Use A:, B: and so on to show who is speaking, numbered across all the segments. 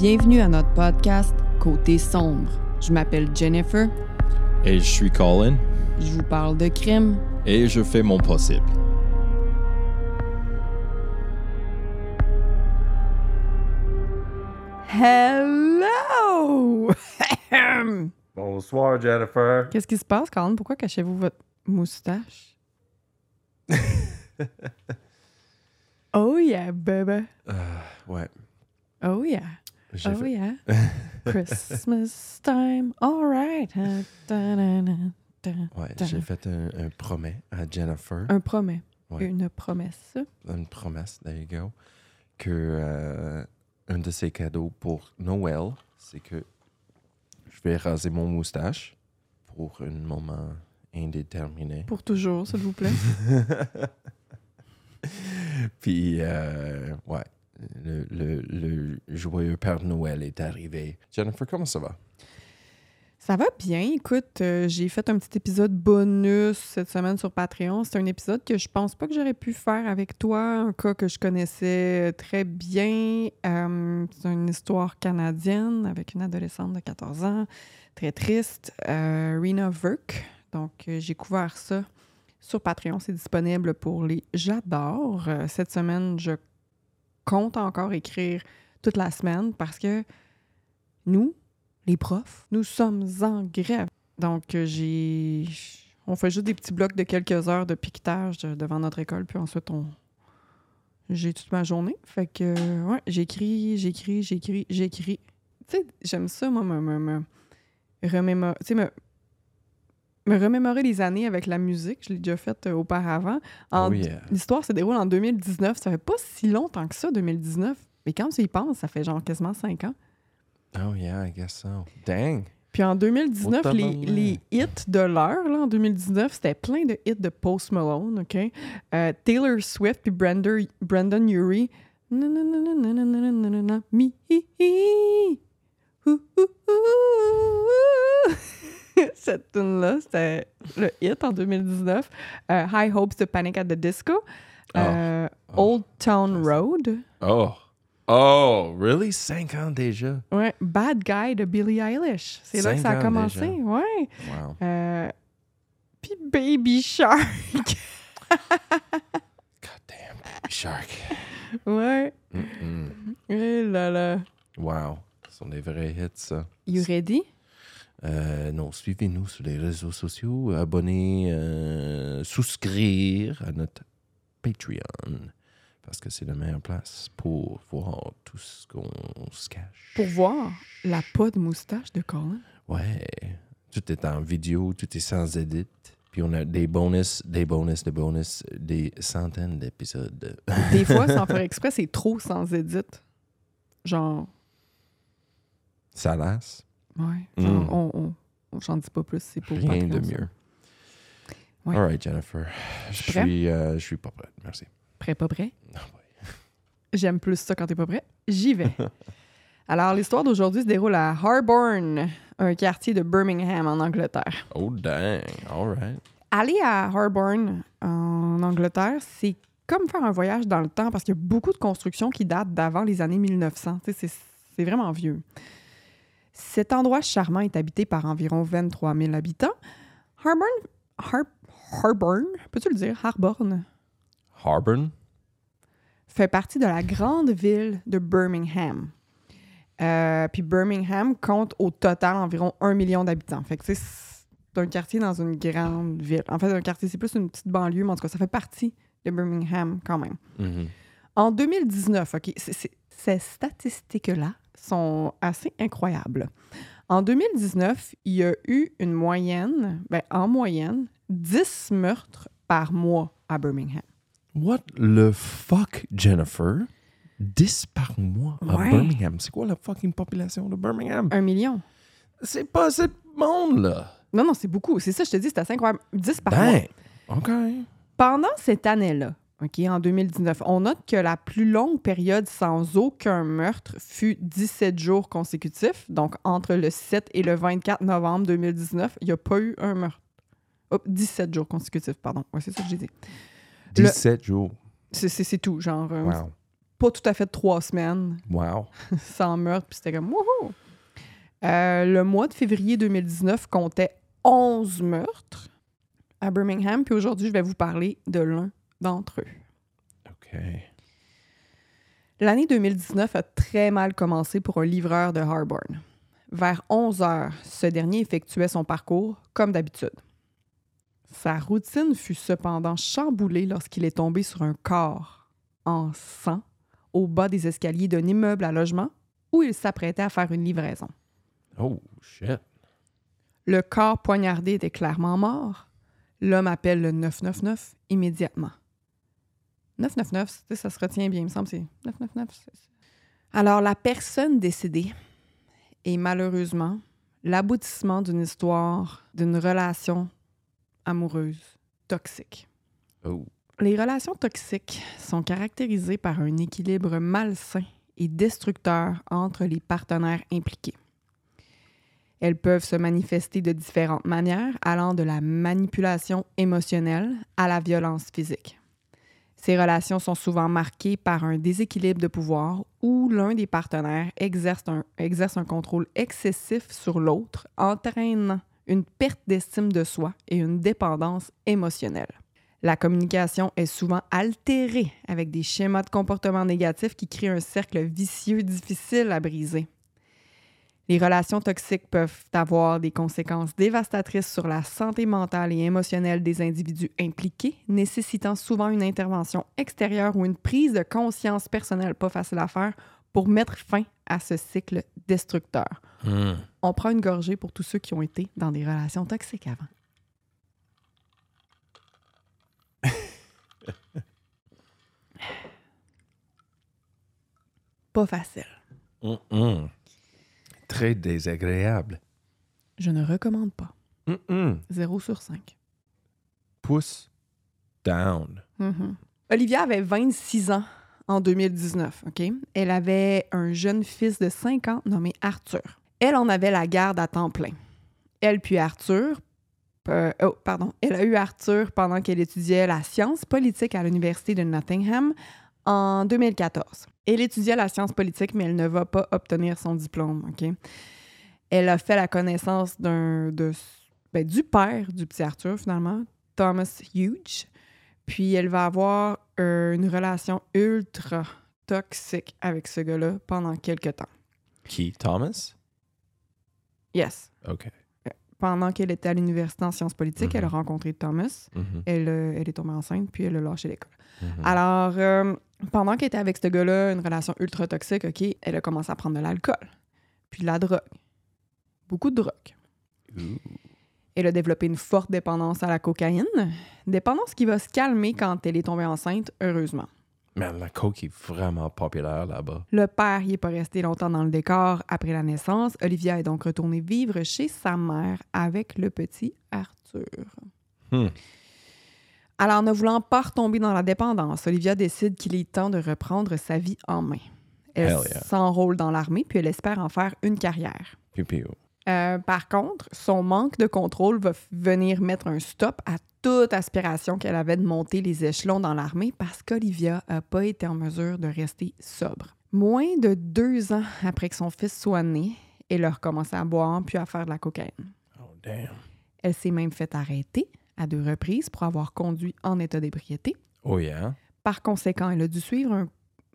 A: Bienvenue à notre podcast Côté sombre. Je m'appelle Jennifer.
B: Et je suis Colin.
A: Je vous parle de crime.
B: Et je fais mon possible.
A: Hello!
C: Bonsoir, Jennifer.
A: Qu'est-ce qui se passe, Colin? Pourquoi cachez-vous votre moustache? oh yeah, baby.
C: Euh, ouais.
A: Oh yeah. Oh
C: fait-
A: yeah. Christmas time. All right.
C: Ouais, j'ai fait un, un promet à Jennifer.
A: Un promet.
C: Ouais.
A: Une promesse.
C: Une promesse, there you go. Que euh, un de ses cadeaux pour Noël, c'est que je vais raser mon moustache pour un moment indéterminé.
A: Pour toujours, s'il vous plaît.
C: Puis, euh, ouais, le, joyeux Père Noël est arrivé. Jennifer, comment ça va?
A: Ça va bien. Écoute, euh, j'ai fait un petit épisode bonus cette semaine sur Patreon. C'est un épisode que je pense pas que j'aurais pu faire avec toi, un cas que je connaissais très bien. Euh, c'est une histoire canadienne avec une adolescente de 14 ans, très triste, euh, Rena Verk. Donc, j'ai couvert ça sur Patreon. C'est disponible pour les J'adore. Cette semaine, je compte encore écrire toute la semaine parce que nous, les profs, nous sommes en grève. Donc, euh, j'ai. On fait juste des petits blocs de quelques heures de piquetage devant notre école, puis ensuite, on. J'ai toute ma journée. Fait que, ouais, j'écris, j'écris, j'écris, j'écris. Tu sais, j'aime ça, moi, me, me, me. Tu sais, me, me remémorer les années avec la musique. Je l'ai déjà fait euh, auparavant.
C: Oh yeah.
A: L'histoire se déroule en 2019. Ça fait pas si longtemps que ça, 2019. Mais quand tu y penses, ça fait genre quasiment cinq ans.
C: Oh yeah, I guess so. Dang!
A: Puis en 2019,
C: Oh,
A: les,
C: tabarnak.
A: les hits de l'heure, là, en 2019, c'était plein de hits de Post Malone, OK? Euh, Taylor Swift puis Brandon, Brandon Urie. cette tune-là, c'était le hit en 2019. Euh, High Hopes de Panic at the Disco. Ah. Euh,
C: ah.
A: Old Town Road.
C: Oh. Oh, really? Cinq ans déjà?
A: Ouais. Bad Guy de Billie Eilish. C'est là que ça a commencé. Ouais.
C: Wow.
A: Euh, Puis Baby Shark.
C: God damn, Baby Shark.
A: Ouais. Mm là là.
C: Wow. Ce sont des vrais hits, ça.
A: You ready?
C: Euh, non, suivez-nous sur les réseaux sociaux, abonnez, euh, souscrire à notre Patreon. Parce que c'est la meilleure place pour voir tout ce qu'on se cache.
A: Pour voir la pas de moustache de Colin.
C: Ouais. Tout est en vidéo, tout est sans edit. Puis on a des bonus, des bonus, des bonus, des centaines d'épisodes.
A: Des fois, sans faire exprès, c'est trop sans edit. Genre,
C: Ça lasse.
A: Ouais.
C: Mm.
A: On, on, on- j'en dis pas plus, c'est pour
C: Rien de mieux.
A: Ouais.
C: All right, Jennifer. Je suis, euh, je suis pas prête. Merci.
A: Prêt, pas prêt?
C: Ah ouais.
A: J'aime plus ça quand t'es pas prêt. J'y vais. Alors, l'histoire d'aujourd'hui se déroule à Harborne, un quartier de Birmingham, en Angleterre.
C: Oh, dang. All right.
A: Aller à Harborne, en Angleterre, c'est comme faire un voyage dans le temps parce qu'il y a beaucoup de constructions qui datent d'avant les années 1900. Tu sais, C'est c'est vraiment vieux. Cet endroit charmant est habité par environ 23 000 habitants. Harborne, Har- Harborne, peux-tu le dire? Harborne
C: Harborne?
A: fait partie de la grande ville de Birmingham. Euh, puis Birmingham compte au total environ un million d'habitants. Fait que c'est un quartier dans une grande ville. En fait, un quartier, c'est plus une petite banlieue, mais en tout cas, ça fait partie de Birmingham quand même.
C: Mhm.
A: En 2019, OK, ces statistiques-là sont assez incroyables. En 2019, il y a eu une moyenne, ben, en moyenne, 10 meurtres par mois à Birmingham.
C: What the fuck, Jennifer? 10 par mois à
A: Ouais.
C: Birmingham. C'est quoi la fucking population de Birmingham?
A: Un million.
C: C'est pas assez de monde, là.
A: Non, non, c'est beaucoup. C'est ça, je te dis, c'est assez incroyable. 10 par mois.
C: Dang. OK.
A: Pendant cette année-là, OK, en 2019, on note que la plus longue période sans aucun meurtre fut 17 jours consécutifs. Donc, entre le 7 et le 24 novembre 2019, il n'y a pas eu un meurtre. Hop, 17 jours consécutifs, pardon. Ouais, c'est ça que j'ai dit. Le-
C: 17 jours.
A: C'est tout, genre. euh,
C: Wow.
A: pas tout à fait trois semaines
C: Wow.
A: sans meurtre, puis c'était comme wouhou! Euh, le mois de février 2019 comptait 11 meurtres à Birmingham, puis aujourd'hui, je vais vous parler de l'un d'entre eux.
C: OK.
A: L'année 2019 a très mal commencé pour un livreur de Harborne. Vers 11 heures, ce dernier effectuait son parcours comme d'habitude. Sa routine fut cependant chamboulée lorsqu'il est tombé sur un corps en sang au bas des escaliers d'un immeuble à logement où il s'apprêtait à faire une livraison.
C: Oh, shit.
A: Le corps poignardé était clairement mort. L'homme appelle le 999 immédiatement. 999, tu sais, ça se retient bien, il me semble, c'est 999. c'est- c'est- Alors, la personne décédée est malheureusement l'aboutissement d'une histoire, d'une relation amoureuse toxique.
C: Oh.
A: Les relations toxiques sont caractérisées par un équilibre malsain et destructeur entre les partenaires impliqués. Elles peuvent se manifester de différentes manières, allant de la manipulation émotionnelle à la violence physique. Ces relations sont souvent marquées par un déséquilibre de pouvoir où l'un des partenaires exerce un, exerce un contrôle excessif sur l'autre, entraînant une perte d'estime de soi et une dépendance émotionnelle. La communication est souvent altérée avec des schémas de comportement négatifs qui créent un cercle vicieux difficile à briser. Les relations toxiques peuvent avoir des conséquences dévastatrices sur la santé mentale et émotionnelle des individus impliqués, nécessitant souvent une intervention extérieure ou une prise de conscience personnelle pas facile à faire pour mettre fin à ce cycle destructeur.
C: Hmm.
A: On prend une gorgée pour tous ceux qui ont été dans des relations toxiques avant. Pas facile.
C: Mm, mm. Très désagréable.
A: Je ne recommande pas.
C: Mm, mm.
A: 0 sur 5.
C: Pouce down.
A: Mhm. Olivia avait 26 ans en 2019, OK? Elle avait un jeune fils de 5 ans nommé Arthur. Elle en avait la garde à temps plein. Elle puis Arthur, euh, oh, pardon, elle a eu Arthur pendant qu'elle étudiait la science politique à l'Université de Nottingham en 2014. Elle étudiait la science politique, mais elle ne va pas obtenir son diplôme? Elle a fait la connaissance d'un, de, ben, du père du petit Arthur, finalement, Thomas Hughes. Puis elle va avoir euh, une relation ultra toxique avec ce gars-là pendant quelques temps.
C: Qui? Thomas?
A: Yes.
C: OK.
A: Pendant qu'elle était à l'université en sciences politiques, elle a rencontré Thomas.
C: Mhm,
A: Elle, euh, elle est tombée enceinte, puis elle a lâché l'école.
C: Mhm.
A: Alors, euh, pendant qu'elle était avec ce gars-là, une relation ultra toxique, OK, elle a commencé à prendre de l'alcool, puis de la drogue. Beaucoup de drogue. Elle a développé une forte dépendance à la cocaïne, dépendance qui va se calmer quand elle est tombée enceinte, heureusement.
C: Man, la coke est vraiment populaire là-bas.
A: Le père n'y est pas resté longtemps dans le décor après la naissance. Olivia est donc retournée vivre chez sa mère avec le petit Arthur.
C: Hmm.
A: Alors, ne voulant pas retomber dans la dépendance, Olivia décide qu'il est temps de reprendre sa vie en main. Elle
C: yeah.
A: s'enrôle dans l'armée, puis elle espère en faire une carrière. Euh, par contre, son manque de contrôle va venir mettre un stop à toute aspiration qu'elle avait de monter les échelons dans l'armée parce qu'Olivia n'a pas été en mesure de rester sobre. Moins de deux ans après que son fils soit né, elle a recommencé à boire puis à faire de la cocaïne.
C: Oh, damn.
A: Elle s'est même fait arrêter à deux reprises pour avoir conduit en état d'ébriété.
C: Oh, yeah.
A: Par conséquent, elle a dû suivre un.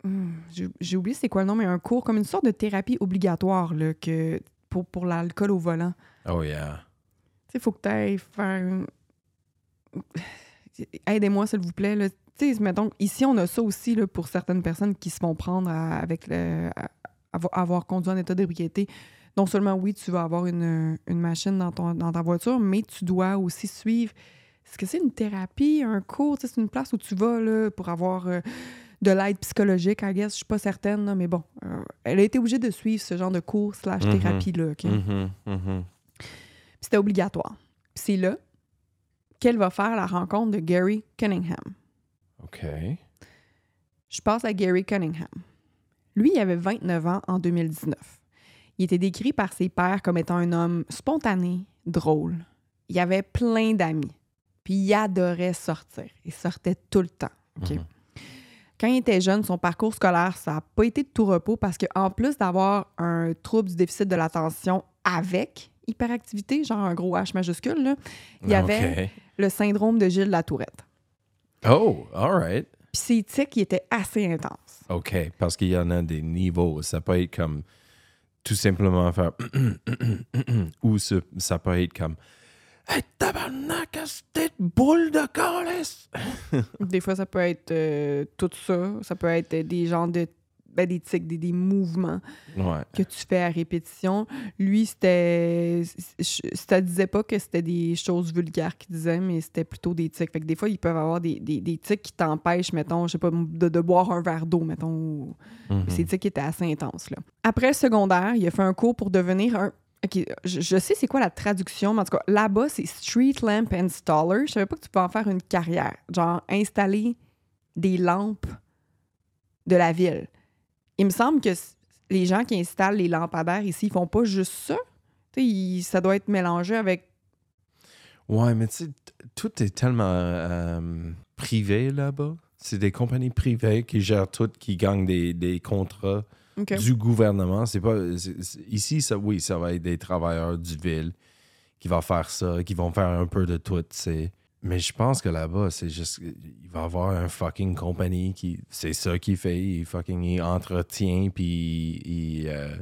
A: Hmm, J'ai oublié c'est quoi le nom, mais un cours comme une sorte de thérapie obligatoire là, que, pour, pour l'alcool au volant.
C: Oh, yeah.
A: Tu sais, faut que tu ailles faire. une- Aidez-moi, s'il vous plaît. Là. Tu sais, mettons, ici, on a ça aussi là, pour certaines personnes qui se font prendre à- avec le, à- avoir conduit en état d'ébriété. Non seulement, oui, tu vas avoir une, une machine dans, ton, dans ta voiture, mais tu dois aussi suivre. Est-ce que c'est une thérapie, un cours? C'est une place où tu vas là, pour avoir euh, de l'aide psychologique, I guess. Je suis pas certaine, là, mais bon. euh, elle a été obligée de suivre ce genre de cours slash
C: Mhm.
A: thérapie-là. OK?
C: Mhm, mhm.
A: Puis c'était obligatoire. C'est là qu'elle va faire la rencontre de Gary Cunningham.
C: OK.
A: Je passe à Gary Cunningham. Lui, il avait 29 ans en 2019. Il était décrit par ses pairs comme étant un homme spontané, drôle. Il avait plein d'amis. Puis il adorait sortir. Il sortait tout le temps.
C: Mhm.
A: Quand il était jeune, son parcours scolaire, ça n'a pas été de tout repos parce qu'en plus d'avoir un trouble du déficit de l'attention avec hyperactivité, genre un gros H majuscule, là, il y avait le syndrome de Gilles Latourette.
C: Oh, all right.
A: Puis ses tics, ils étaient assez intenses.
C: OK, parce qu'il y en a des niveaux. Ça peut être comme tout simplement faire ou ça, ça peut être comme Hey, tabarnak, cette boule de!
A: Des fois, ça peut être euh, tout ça. Ça peut être des genres de. Ben, des tics, des, des mouvements
C: Ouais.
A: que tu fais à répétition. Lui, c'était. Ça disait pas que c'était des choses vulgaires qu'il disait, mais c'était plutôt des tics. Fait que des fois, ils peuvent avoir des, des, des tics qui t'empêchent, mettons, je sais pas, de, de boire un verre d'eau, mettons.
C: Mhm.
A: Ces tics étaient assez intenses, là. Après le secondaire, il a fait un cours pour devenir un. OK, je, je sais c'est quoi la traduction, mais en tout cas, là-bas, c'est Street Lamp Installer. Je savais pas que tu pouvais en faire une carrière. Genre, installer des lampes de la ville. Il me semble que les gens qui installent les lampadaires ici, ils font pas juste ça. Ils- ça doit être mélangé avec.
C: Ouais, mais tu sais, tout est tellement euh, privé là-bas. C'est des compagnies privées qui gèrent tout, qui gagnent des, des contrats du gouvernement. C'est pas c'est- c'est- ici, ça, oui, ça va être des travailleurs du ville qui vont faire ça, qui vont faire un peu de tout. c'est- Mais je pense que là-bas, c'est juste, il va y avoir un fucking compagnie qui, c'est ça qu'il fait, il fucking il entretient puis il, euh,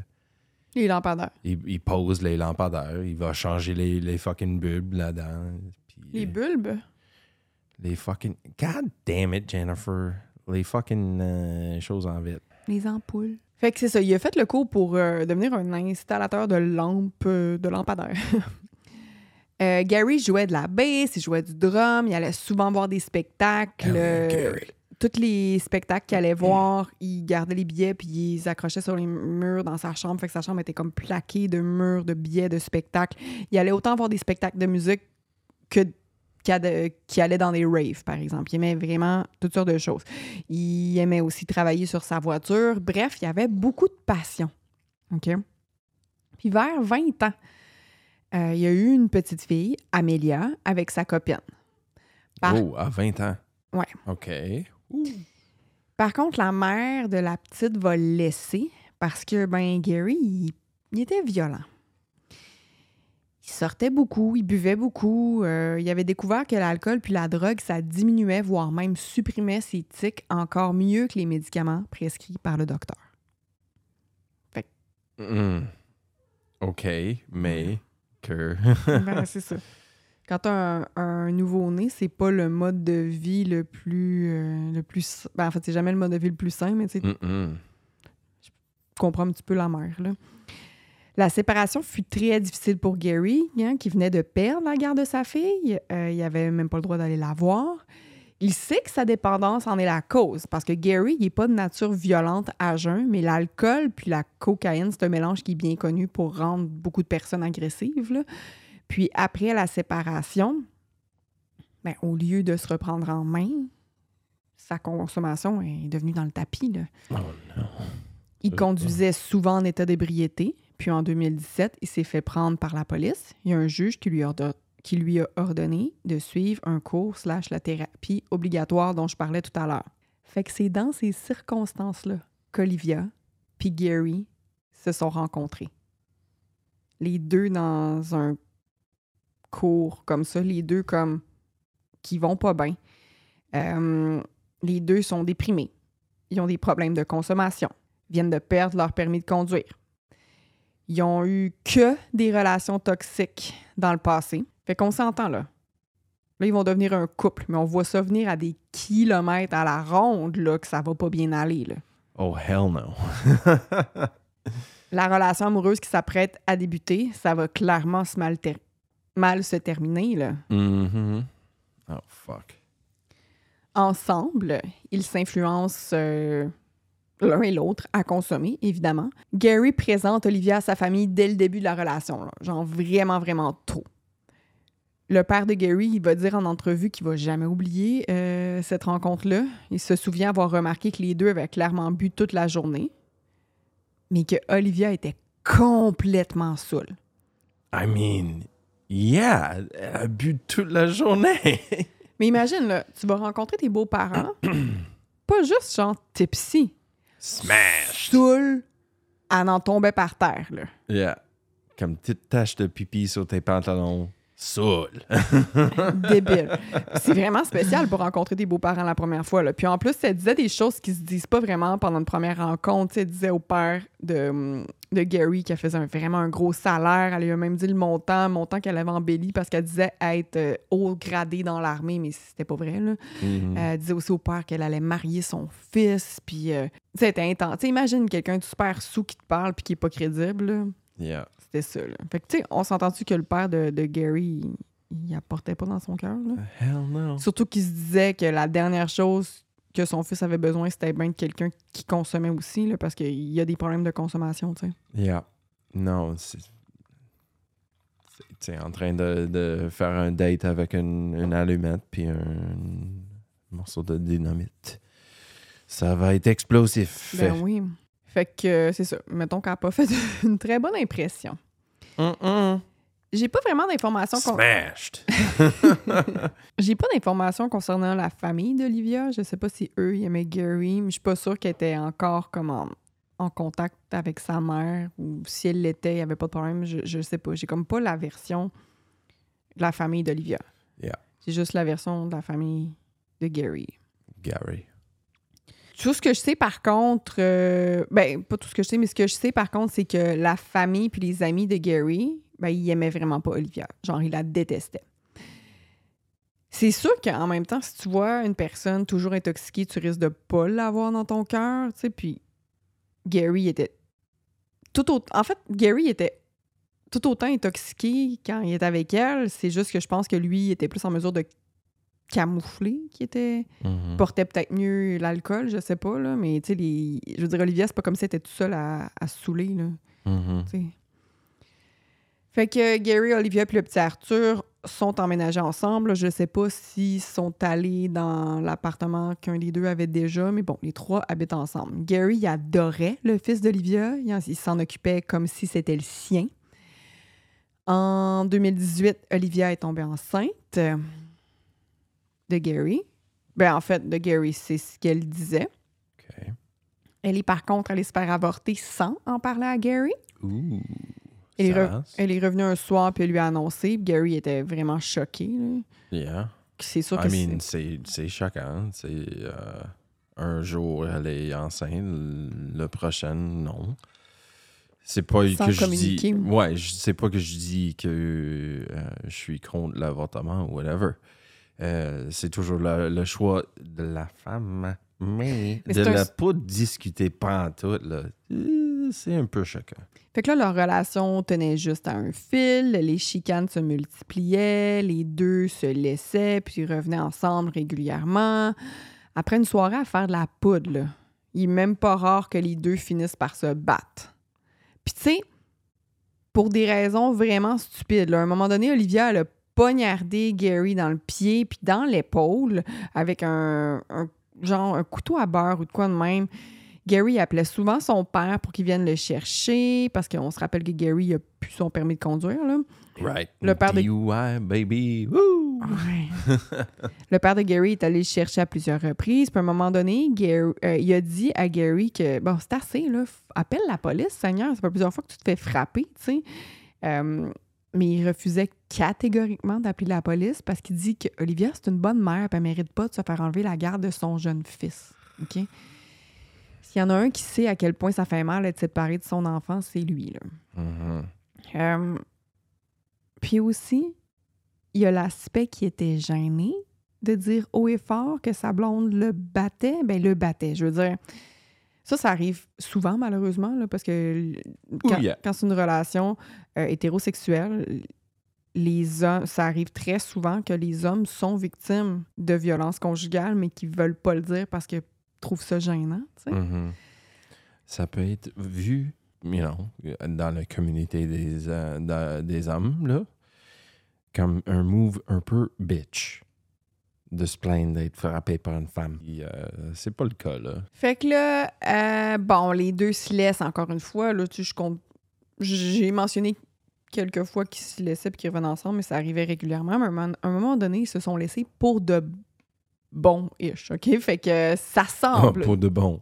A: Les lampadaires.
C: il, il pose les lampadaires, il va changer les, les fucking bulbes là-dedans.
A: Les bulbes?
C: les fucking. God damn it, Jennifer. Les fucking euh, choses en vite.
A: Les ampoules. Fait que c'est ça. Il a fait le cours pour euh, devenir un installateur de lampes, euh, de lampadaires. Euh, Gary jouait de la bass, il jouait du drum, il allait souvent voir des spectacles.
C: Ah
A: euh,
C: Gary.
A: tous les spectacles qu'il allait voir, il gardait les billets puis il les accrochait sur les murs dans sa chambre. Fait que sa chambre était comme plaquée de murs, de billets, de spectacles. Il allait autant voir des spectacles de musique que qu'il allait- qu'il allait dans des raves, par exemple. Il aimait vraiment toutes sortes de choses. Il aimait aussi travailler sur sa voiture. Bref, il avait beaucoup de passion. OK? Puis vers 20 ans, euh, il y a eu une petite fille, Amélia, avec sa copine. Par-
C: Oh, à 20 ans.
A: Ouais.
C: OK.
A: Par contre, la mère de la petite va le laisser parce que, ben, Gary, il, il était violent. Il sortait beaucoup, il buvait beaucoup. euh, il avait découvert que l'alcool puis la drogue, ça diminuait, voire même supprimait ses tics encore mieux que les médicaments prescrits par le docteur.
C: Mm. OK, mais que.
A: Ben, c'est ça. Quand tu as un, un nouveau-né, c'est pas le mode de vie le plus. euh, le plus ben, en fait, c'est jamais le mode de vie le plus sain, mais tu sais,
C: Mm-mm.
A: comprends un petit peu la mère. Là. La séparation fut très difficile pour Gary, hein, qui venait de perdre la garde de sa fille. Euh, il avait même pas le droit d'aller la voir. Il sait que sa dépendance en est la cause, parce que Gary, il n'est pas de nature violente à jeun, mais l'alcool puis la cocaïne, c'est un mélange qui est bien connu pour rendre beaucoup de personnes agressives. là. Puis après la séparation, ben, au lieu de se reprendre en main, sa consommation est devenue dans le tapis. Là.
C: Oh non.
A: Il
C: Euh,
A: conduisait souvent en état d'ébriété. Puis en 2017, il s'est fait prendre par la police. Il y a un juge qui lui, ordo- qui lui a ordonné de suivre un cours slash la thérapie obligatoire dont je parlais tout à l'heure. Fait que c'est dans ces circonstances-là qu'Olivia puis Gary se sont rencontrés. Les deux dans un cours comme ça, les deux comme qui vont pas bien. Euh, les deux sont déprimés. Ils ont des problèmes de consommation viennent de perdre leur permis de conduire. Ils ont eu que des relations toxiques dans le passé. Fait qu'on s'entend là. Là, ils vont devenir un couple, mais on voit ça venir à des kilomètres à la ronde, là, que ça va pas bien aller. Là.
C: Oh, hell no.
A: La relation amoureuse qui s'apprête à débuter, ça va clairement se mal, ter- mal se terminer. Là.
C: Mhm. Oh, fuck.
A: Ensemble, ils s'influencent euh, l'un et l'autre à consommer, évidemment. Gary présente Olivia à sa famille dès le début de la relation, là. genre vraiment, vraiment tôt. Le père de Gary, il va dire en entrevue qu'il va jamais oublier euh, cette rencontre-là. Il se souvient avoir remarqué que les deux avaient clairement bu toute la journée, mais que Olivia était complètement saoule.
C: I mean, yeah, elle a bu toute la journée.
A: Mais imagine, là, tu vas rencontrer tes beaux-parents, pas juste genre tipsy.
C: Smash!
A: Saoul, elle en tombait par terre, là.
C: Yeah. Comme petite tache de pipi sur tes pantalons. Saoul.
A: Débile. C'est vraiment spécial pour rencontrer des beaux-parents la première fois. Là. Puis en plus, elle disait des choses qui se disent pas vraiment pendant une première rencontre. Elle disait au père de, de Gary qu'elle faisait un- vraiment un gros salaire. Elle lui a même dit le montant, montant qu'elle avait embelli parce qu'elle disait être euh, haut gradé dans l'armée, mais c'était pas vrai. Là.
C: Mhm.
A: Elle disait aussi au père qu'elle allait marier son fils. Puis, euh, c'était intense. Tu sais, imagine quelqu'un de super sous qui te parle puis qui est pas crédible. là.
C: Yeah.
A: C'était ça. Là. Fait que, tu sais, on s'entend-tu que le père de, de Gary, il, il apportait pas dans son cœur. là?
C: Hell no.
A: Surtout qu'il se disait que la dernière chose que son fils avait besoin, c'était bien de quelqu'un qui consommait aussi, là, parce qu'il y a des problèmes de consommation, tu sais.
C: Yeah. Non, c'est. en train de, de faire un date avec une, une allumette puis un morceau de dynamite. Ça va être explosif.
A: Ben oui. Fait que euh, c'est ça. Mettons qu'elle n'a pas fait une très bonne impression. J'ai pas vraiment d'informations.
C: Smashed.
A: J'ai pas d'informations concernant la famille d'Olivia. Je sais pas si eux ils aimaient Gary, mais je suis pas sûre qu'elle était encore comme en, en contact avec sa mère ou si elle l'était, il y avait pas de problème. Je, je sais pas. J'ai comme pas la version de la famille d'Olivia.
C: Yeah.
A: C'est juste la version de la famille de Gary.
C: Gary.
A: Tout ce que je sais par contre, euh, ben pas tout ce que je sais, mais ce que je sais par contre, c'est que la famille puis les amis de Gary, ben ils aimaient vraiment pas Olivia. Genre, ils la détestaient. C'est sûr qu'en même temps, si tu vois une personne toujours intoxiquée, tu risques de pas l'avoir dans ton cœur, tu sais. Puis Gary était tout autant. En fait, Gary était tout autant intoxiqué quand il était avec elle. C'est juste que je pense que lui était plus en mesure de camoufler qui était
C: Mhm.
A: portait peut-être mieux l'alcool, je sais pas, là, mais tu sais, les... je veux dire, Olivia, c'est pas comme si elle était tout seul à, à se saouler, là,
C: Mhm.
A: tu sais. Fait que Gary, Olivia puis le petit Arthur sont emménagés ensemble. Je sais pas s'ils sont allés dans l'appartement qu'un des deux avait déjà, mais bon, les trois habitent ensemble. Gary, il adorait le fils d'Olivia. Il en- il s'en occupait comme si c'était le sien. En 2018, Olivia est tombée enceinte de Gary. Ben, en fait, de Gary, c'est ce qu'elle disait. Elle est par contre allée se faire avorter sans en parler à Gary.
C: Ouh.
A: Elle est,
C: Ça
A: re-
C: rase.
A: elle est revenue un soir puis elle lui a annoncé. Gary était vraiment choqué. là.
C: Yeah.
A: C'est sûr que
C: I mean,
A: c'est-
C: c'est c'est choquant. C'est euh, un jour elle est enceinte, le prochain non. C'est pas
A: Sans
C: que je dis. Ouais, je sais pas que je dis que euh, je suis contre l'avortement ou whatever. Euh, c'est toujours le, le choix de la femme. Mais,
A: Mais
C: de
A: c'est un-
C: la pas discuter pas en tout, euh, c'est un peu choquant.
A: Fait que là, leur relation tenait juste à un fil, les chicanes se multipliaient, les deux se laissaient, puis revenaient ensemble régulièrement. Après une soirée à faire de la poudre, là, il est même pas rare que les deux finissent par se battre. Puis tu sais, pour des raisons vraiment stupides, là, à un moment donné, Olivia, elle a poignardé Gary dans le pied puis dans l'épaule avec un, un- genre un couteau à beurre ou de quoi de même. Gary appelait souvent son père pour qu'il vienne le chercher parce qu'on se rappelle que Gary a plus son permis de conduire. Là.
C: Right.
A: Le père de-
C: DUI, baby. Woo!
A: le père de Gary est allé le chercher à plusieurs reprises. Puis à un moment donné, Gary- euh, il a dit à Gary que bon, c'est assez, là, appelle la police, Seigneur. Ça fait plusieurs fois que tu te fais frapper, tu sais. Euh, mais il refusait catégoriquement d'appeler la police parce qu'il dit que Olivia, c'est une bonne mère, puis elle mérite pas de se faire enlever la garde de son jeune fils. OK? S'il y en a un qui sait à quel point ça fait mal d'être séparé de son enfant, c'est lui, là.
C: Mhm.
A: Euh, puis aussi, il y a l'aspect qui était gêné de dire haut et fort que sa blonde le battait. Ben, le battait. Je veux dire, ça, ça arrive souvent, malheureusement, là, parce que quand,
C: Oh yeah.
A: quand c'est une relation euh, hétérosexuelle, les hommes, ça arrive très souvent que les hommes sont victimes de violences conjugales, mais qui veulent pas le dire parce qu'ils trouvent ça gênant.
C: Mhm. Ça peut être vu, you know, dans la communauté des, euh, des hommes, là, comme un move un peu bitch de se plaindre d'être frappé par une femme. Euh, c'est pas le cas, là.
A: Fait que là, euh, bon, les deux se laissent encore une fois. Là, tu je compte. J'ai mentionné quelques fois qu'ils se laissaient puis qu'ils revenaient ensemble, mais ça arrivait régulièrement. Mais à un moment, donné, ils se sont laissés pour de bon-ish, OK? Fait que ça
C: Ah,
A: semble...
C: pour de bon.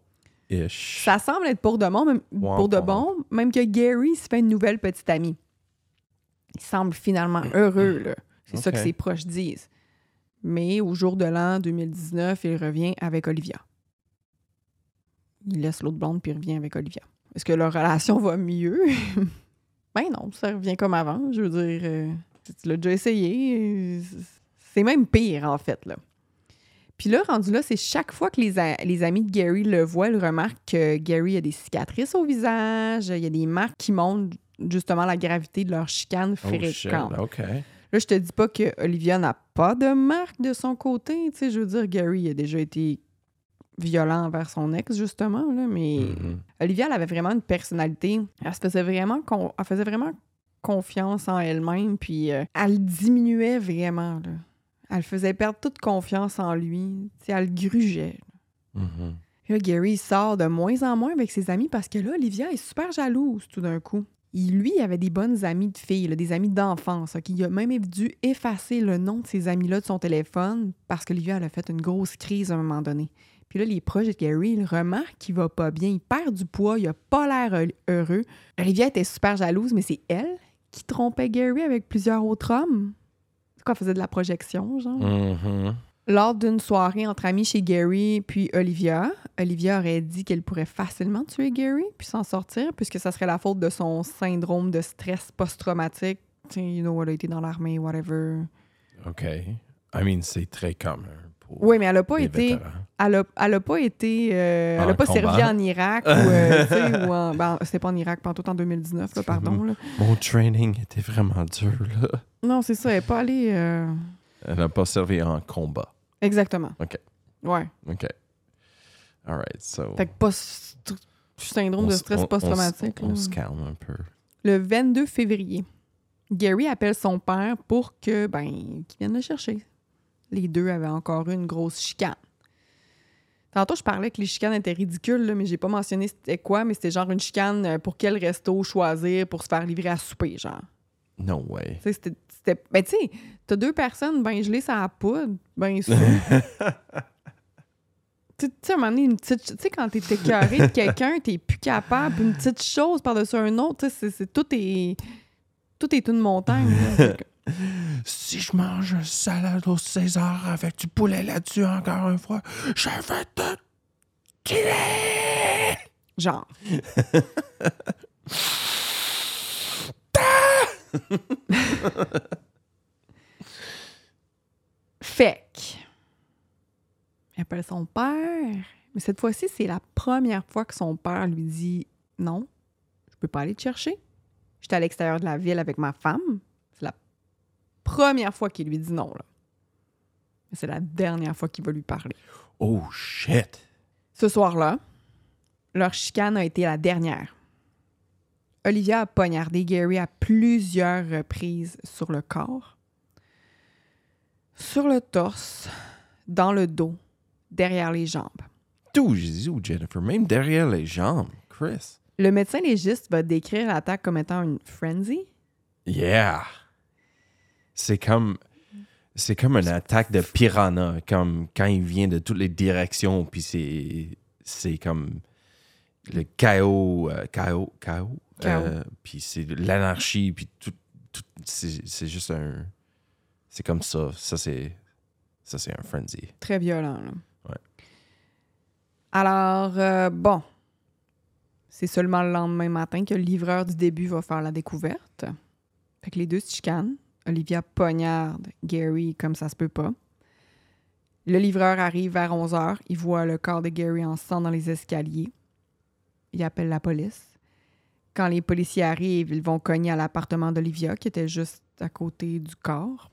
C: Ish.
A: Ça semble être pour de bon, même,
C: Wow,
A: pour de bon, même que Gary se fait une nouvelle petite amie. Il semble finalement heureux, là. C'est ça que ses proches disent. Mais au jour de l'an 2019, il revient avec Olivia. Il laisse l'autre blonde puis il revient avec Olivia. Est-ce que leur relation va mieux? ben non, ça revient comme avant. Je veux dire, euh, tu l'as déjà essayé. C'est même pire, en fait, là. Puis là, rendu là, c'est chaque fois que les, amis de Gary le voient, ils remarquent que Gary a des cicatrices au visage, il y a des marques qui montrent justement la gravité de leur chicane
C: Oh shit,
A: fréquente. Là, je te dis pas que Olivia n'a pas de marque de son côté. Tu sais, je veux dire, Gary a déjà été violent envers son ex, justement, là, mais
C: Mhm.
A: Olivia, elle avait vraiment une personnalité. Elle se faisait vraiment, con- elle faisait vraiment confiance en elle-même, puis euh, elle diminuait vraiment. Là. Elle faisait perdre toute confiance en lui. Tu sais, elle le grugeait.
C: Mhm.
A: Puis là, Gary sort de moins en moins avec ses amis parce que là, Olivia est super jalouse tout d'un coup. Il, lui, avait des bonnes amies de filles, des amis d'enfance. ok? Il a même dû effacer le nom de ces amis-là de son téléphone parce qu'Olivia elle a fait une grosse crise à un moment donné. Puis là, les proches de Gary, ils remarquent qu'il va pas bien. Il perd du poids, il a pas l'air heureux. Olivia était super jalouse, mais c'est elle qui trompait Gary avec plusieurs autres hommes. C'est quoi, elle faisait de la projection, genre?
C: Mhm.
A: Lors d'une soirée entre amis chez Gary puis Olivia, Olivia aurait dit qu'elle pourrait facilement tuer Gary puis s'en sortir puisque ça serait la faute de son syndrome de stress post-traumatique. Tu sais, you know, elle a été dans l'armée, whatever.
C: OK. I mean, c'est très commun pour
A: Oui, mais elle a pas été... Elle a, elle a pas été... euh, elle
C: En
A: a pas
C: combat.
A: servi en Irak ou... euh, ou en... Ben, c'était pas en Irak, pas tout en 2019, là, pardon. là.
C: Mon training était vraiment dur, là.
A: Non, c'est ça, elle est pas allée... euh,
C: Elle n'a pas servi en combat.
A: Exactement.
C: OK.
A: Ouais.
C: OK. All right, so...
A: Fait que pas... Syndrome
C: on
A: de stress
C: on- on
A: post-traumatique.
C: On,
A: là.
C: se calme un peu.
A: Le 22 février, Gary appelle son père pour que ben qu'il vienne le chercher. Les deux avaient encore eu une grosse chicane. Tantôt, je parlais que les chicanes étaient ridicules, là, mais j'ai pas mentionné c'était quoi, mais c'était genre une chicane euh, pour quel resto choisir pour se faire livrer à souper, genre.
C: No way.
A: Tu sais, Ben, tu sais, t'as deux personnes ben gelées sur la poudre, ben sous. Tu sais, à un moment donné, une petite. Tu sais, quand t'es écœuré de quelqu'un, t'es plus capable. Une petite chose par-dessus un autre, tu sais, tout est. Tout est une montagne. là.
C: Si je mange un salade au César avec du poulet là-dessus encore une fois, je vais te tuer!
A: Genre. fait que, il appelle son père. Mais cette fois-ci, c'est la première fois que son père lui dit non, je peux pas aller te chercher. J'étais à l'extérieur de la ville avec ma femme. C'est la première fois qu'il lui dit non. Là. Mais c'est la dernière fois qu'il va lui parler.
C: Oh shit!
A: Ce soir-là, leur chicane a été la dernière. Olivia a poignardé Gary à plusieurs reprises sur le corps, sur le torse, dans le dos, derrière les jambes.
C: Tout Jésus, Jennifer, même derrière les jambes, Chris.
A: Le médecin légiste va décrire l'attaque comme étant une frenzy.
C: Yeah! C'est comme. C'est comme une attaque de piranha, comme quand il vient de toutes les directions, puis c'est. C'est comme. Le chaos. euh, chaos. Chaos.
A: Chaos.
C: euh, puis c'est l'anarchie, puis tout. tout- c'est c'est juste un. C'est comme ça. Ça, c'est. Ça, c'est un frenzy.
A: Très violent. là.
C: Ouais.
A: Alors, euh, bon. C'est seulement le lendemain matin que le livreur du début va faire la découverte. Fait que les deux se chicanent. Olivia poignarde Gary comme ça se peut pas. Le livreur arrive vers 11 h. Il voit le corps de Gary en sang dans les escaliers. Il appelle la police. Quand les policiers arrivent, ils vont cogner à l'appartement d'Olivia qui était juste à côté du corps.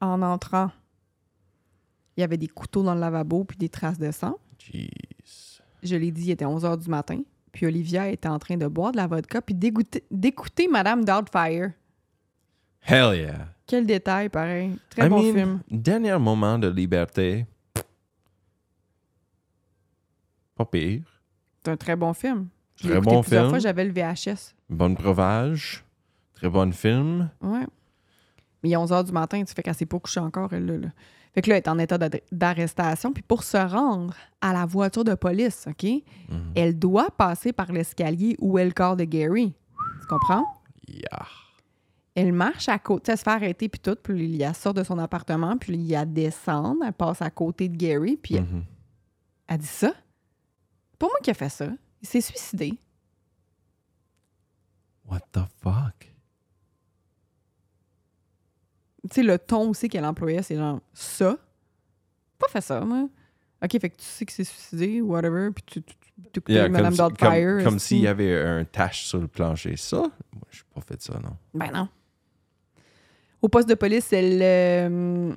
A: En entrant, il y avait des couteaux dans le lavabo puis des traces de sang.
C: Jeez.
A: Je l'ai dit, il était 11 h du matin. Puis Olivia était en train de boire de la vodka puis d'écouter- Madame Doubtfire.
C: Hell yeah!
A: Quel détail, pareil. Très
C: I
A: bon
C: mean,
A: film.
C: Dernier moment de liberté. Pas pire.
A: C'est un très bon film. Je
C: Très bon
A: plusieurs
C: film.
A: fois, j'avais le VHS.
C: Bon breuvage. Très bon film.
A: Ouais. Mais il est 11 h du matin, tu fais qu'elle s'est pas couchée encore, elle, là, là. Fait que là, elle est en état d'arrestation. Puis pour se rendre à la voiture de police, OK,
C: Mhm.
A: elle doit passer par l'escalier où est le corps de Gary. Tu comprends?
C: Yeah.
A: Elle marche à côté, elle se fait arrêter puis tout, puis elle sort de son appartement, puis il y a descendre, elle passe à côté de Gary, puis elle,
C: Mhm.
A: elle dit ça? C'est pas moi qui a fait ça. Il s'est suicidé.
C: What the fuck?
A: Tu sais, le ton aussi qu'elle employait, c'est genre ça. Pas fait ça, moi. OK, fait que tu sais que c'est suicidé, whatever, puis tu, tu, tu, tu écoutais
C: Yeah,
A: Madame
C: si- comme, comme s'il y avait un tache sur le plancher. Ça, moi, je n'ai pas fait ça, non.
A: Ben non. Au poste de police, elle, euh,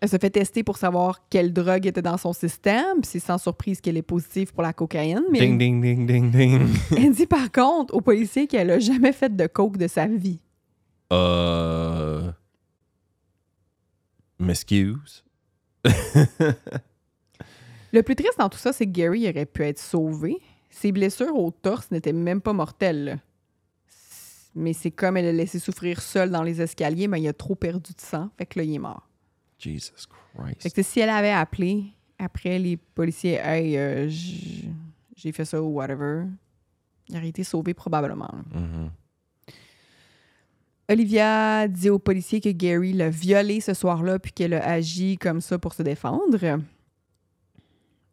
A: elle se fait tester pour savoir quelle drogue était dans son système. C'est sans surprise qu'elle est positive pour la cocaïne. Mais
C: Ding, ding, ding, ding, ding.
A: elle dit par contre au policier qu'elle a jamais fait de coke de sa vie.
C: euh. M'excuse.
A: Le plus triste dans tout ça, c'est que Gary aurait pu être sauvé. Ses blessures au torse n'étaient même pas mortelles. Mais c'est comme elle l'a laissé souffrir seul dans les escaliers, mais il a trop perdu de sang. Fait que là, il est mort.
C: Jesus
A: Fait
C: Christ.
A: que si elle avait appelé après les policiers, hey, euh, j'ai fait ça ou whatever, il aurait été sauvé probablement.
C: Mhm.
A: Olivia dit aux policiers que Gary l'a violée ce soir-là puis qu'elle a agi comme ça pour se défendre.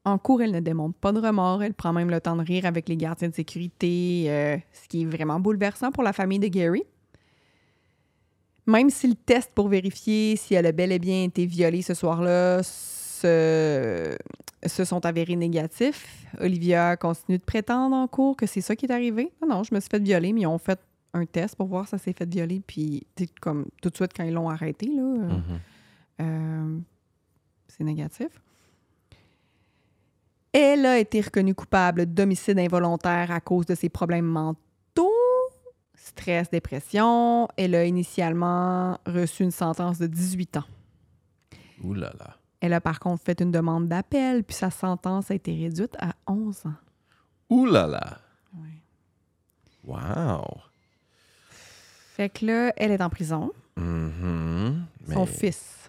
A: En cours, elle ne démontre pas de remords. Elle prend même le temps de rire avec les gardiens de sécurité, euh, ce qui est vraiment bouleversant pour la famille de Gary. Même si le test pour vérifier si elle a bel et bien été violée ce soir-là se, se sont avérés négatifs, Olivia continue de prétendre en cours que c'est ça qui est arrivé. Non, non, je me suis fait violer, mais ils ont fait un test pour voir si ça s'est fait violer. Puis, comme tout de suite, quand ils l'ont arrêté, là, euh,
C: Mhm.
A: euh, c'est négatif. Elle a été reconnue coupable d'homicide involontaire à cause de ses problèmes mentaux, stress, dépression. Elle a initialement reçu une sentence de 18 ans.
C: Ouh là là.
A: Elle a par contre fait une demande d'appel, puis sa sentence a été réduite à 11 ans.
C: Ouh là là. Wow.
A: Fait que là, elle est en prison.
C: Mhm.
A: Son
C: Mais-
A: fils.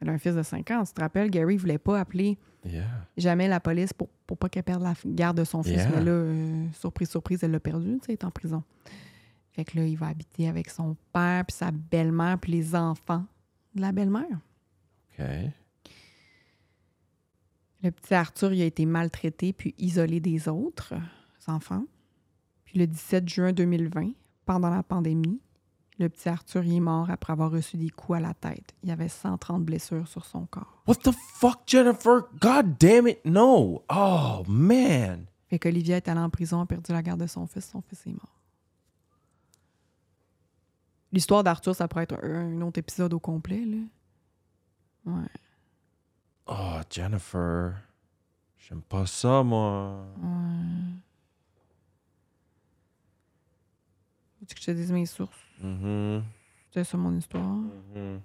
A: Elle a un fils de 5 ans. Tu te rappelles, Gary voulait pas appeler
C: Yeah.
A: jamais la police pour, pour pas qu'elle perde la garde de son fils.
C: Yeah.
A: Mais là, euh, surprise, surprise, elle l'a perdu, tu sais, elle est en prison. Fait que là, il va habiter avec son père, puis sa belle-mère, puis les enfants de la belle-mère.
C: OK.
A: Le petit Arthur, il a été maltraité puis isolé des autres euh, enfants. Puis le 17 juin 2020, pendant la pandémie, le petit Arthur est mort après avoir reçu des coups à la tête. Il avait 130 blessures sur son corps.
C: What the fuck, Jennifer? God damn it, no. Oh, man.
A: Fait qu'Olivia est allée en prison, a perdu la garde de son fils, son fils est mort. L'histoire d'Arthur, ça pourrait être un, un autre épisode au complet, là. Ouais,
C: Oh, Jennifer. J'aime pas ça, moi.
A: ouais. Veux-tu que je te dise mes sources?
C: Mhm.
A: C'était ça mon histoire.
C: Mhm.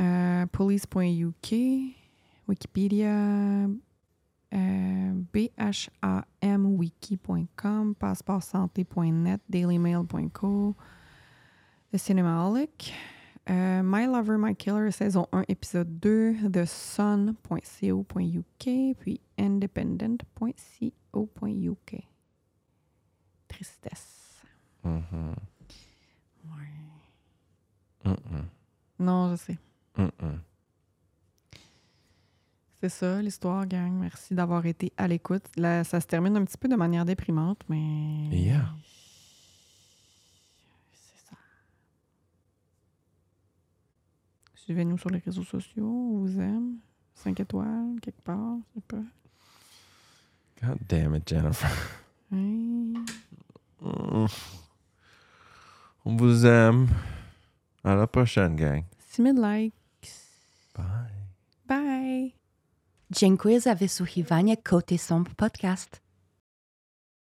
A: Euh, police.uk, Wikipédia, euh, bhamwiki.com, passeportsanté.net, dailymail.co, The Cinemaholic, euh, My Lover, My Killer, saison 1, épisode 2, The Sun.co.uk, puis independent.co.uk. Tristesse.
C: Mhm.
A: Ouais. Non, je sais. C'est ça, l'histoire, gang. Merci d'avoir été à l'écoute. Là, ça se termine un petit peu de manière déprimante, mais.
C: Yeah.
A: C'est ça. Suivez-nous sur les réseaux sociaux. On vous aime. 5 étoiles, quelque part. Je sais pas.
C: God damn it, Jennifer.
A: Oui.
C: Mm. On vous aime. À la prochaine, gang.
A: 6000 likes.
C: Bye.
A: Bye.
D: Dziękuję za wysłuchiwanie Koty Sąb Podcast.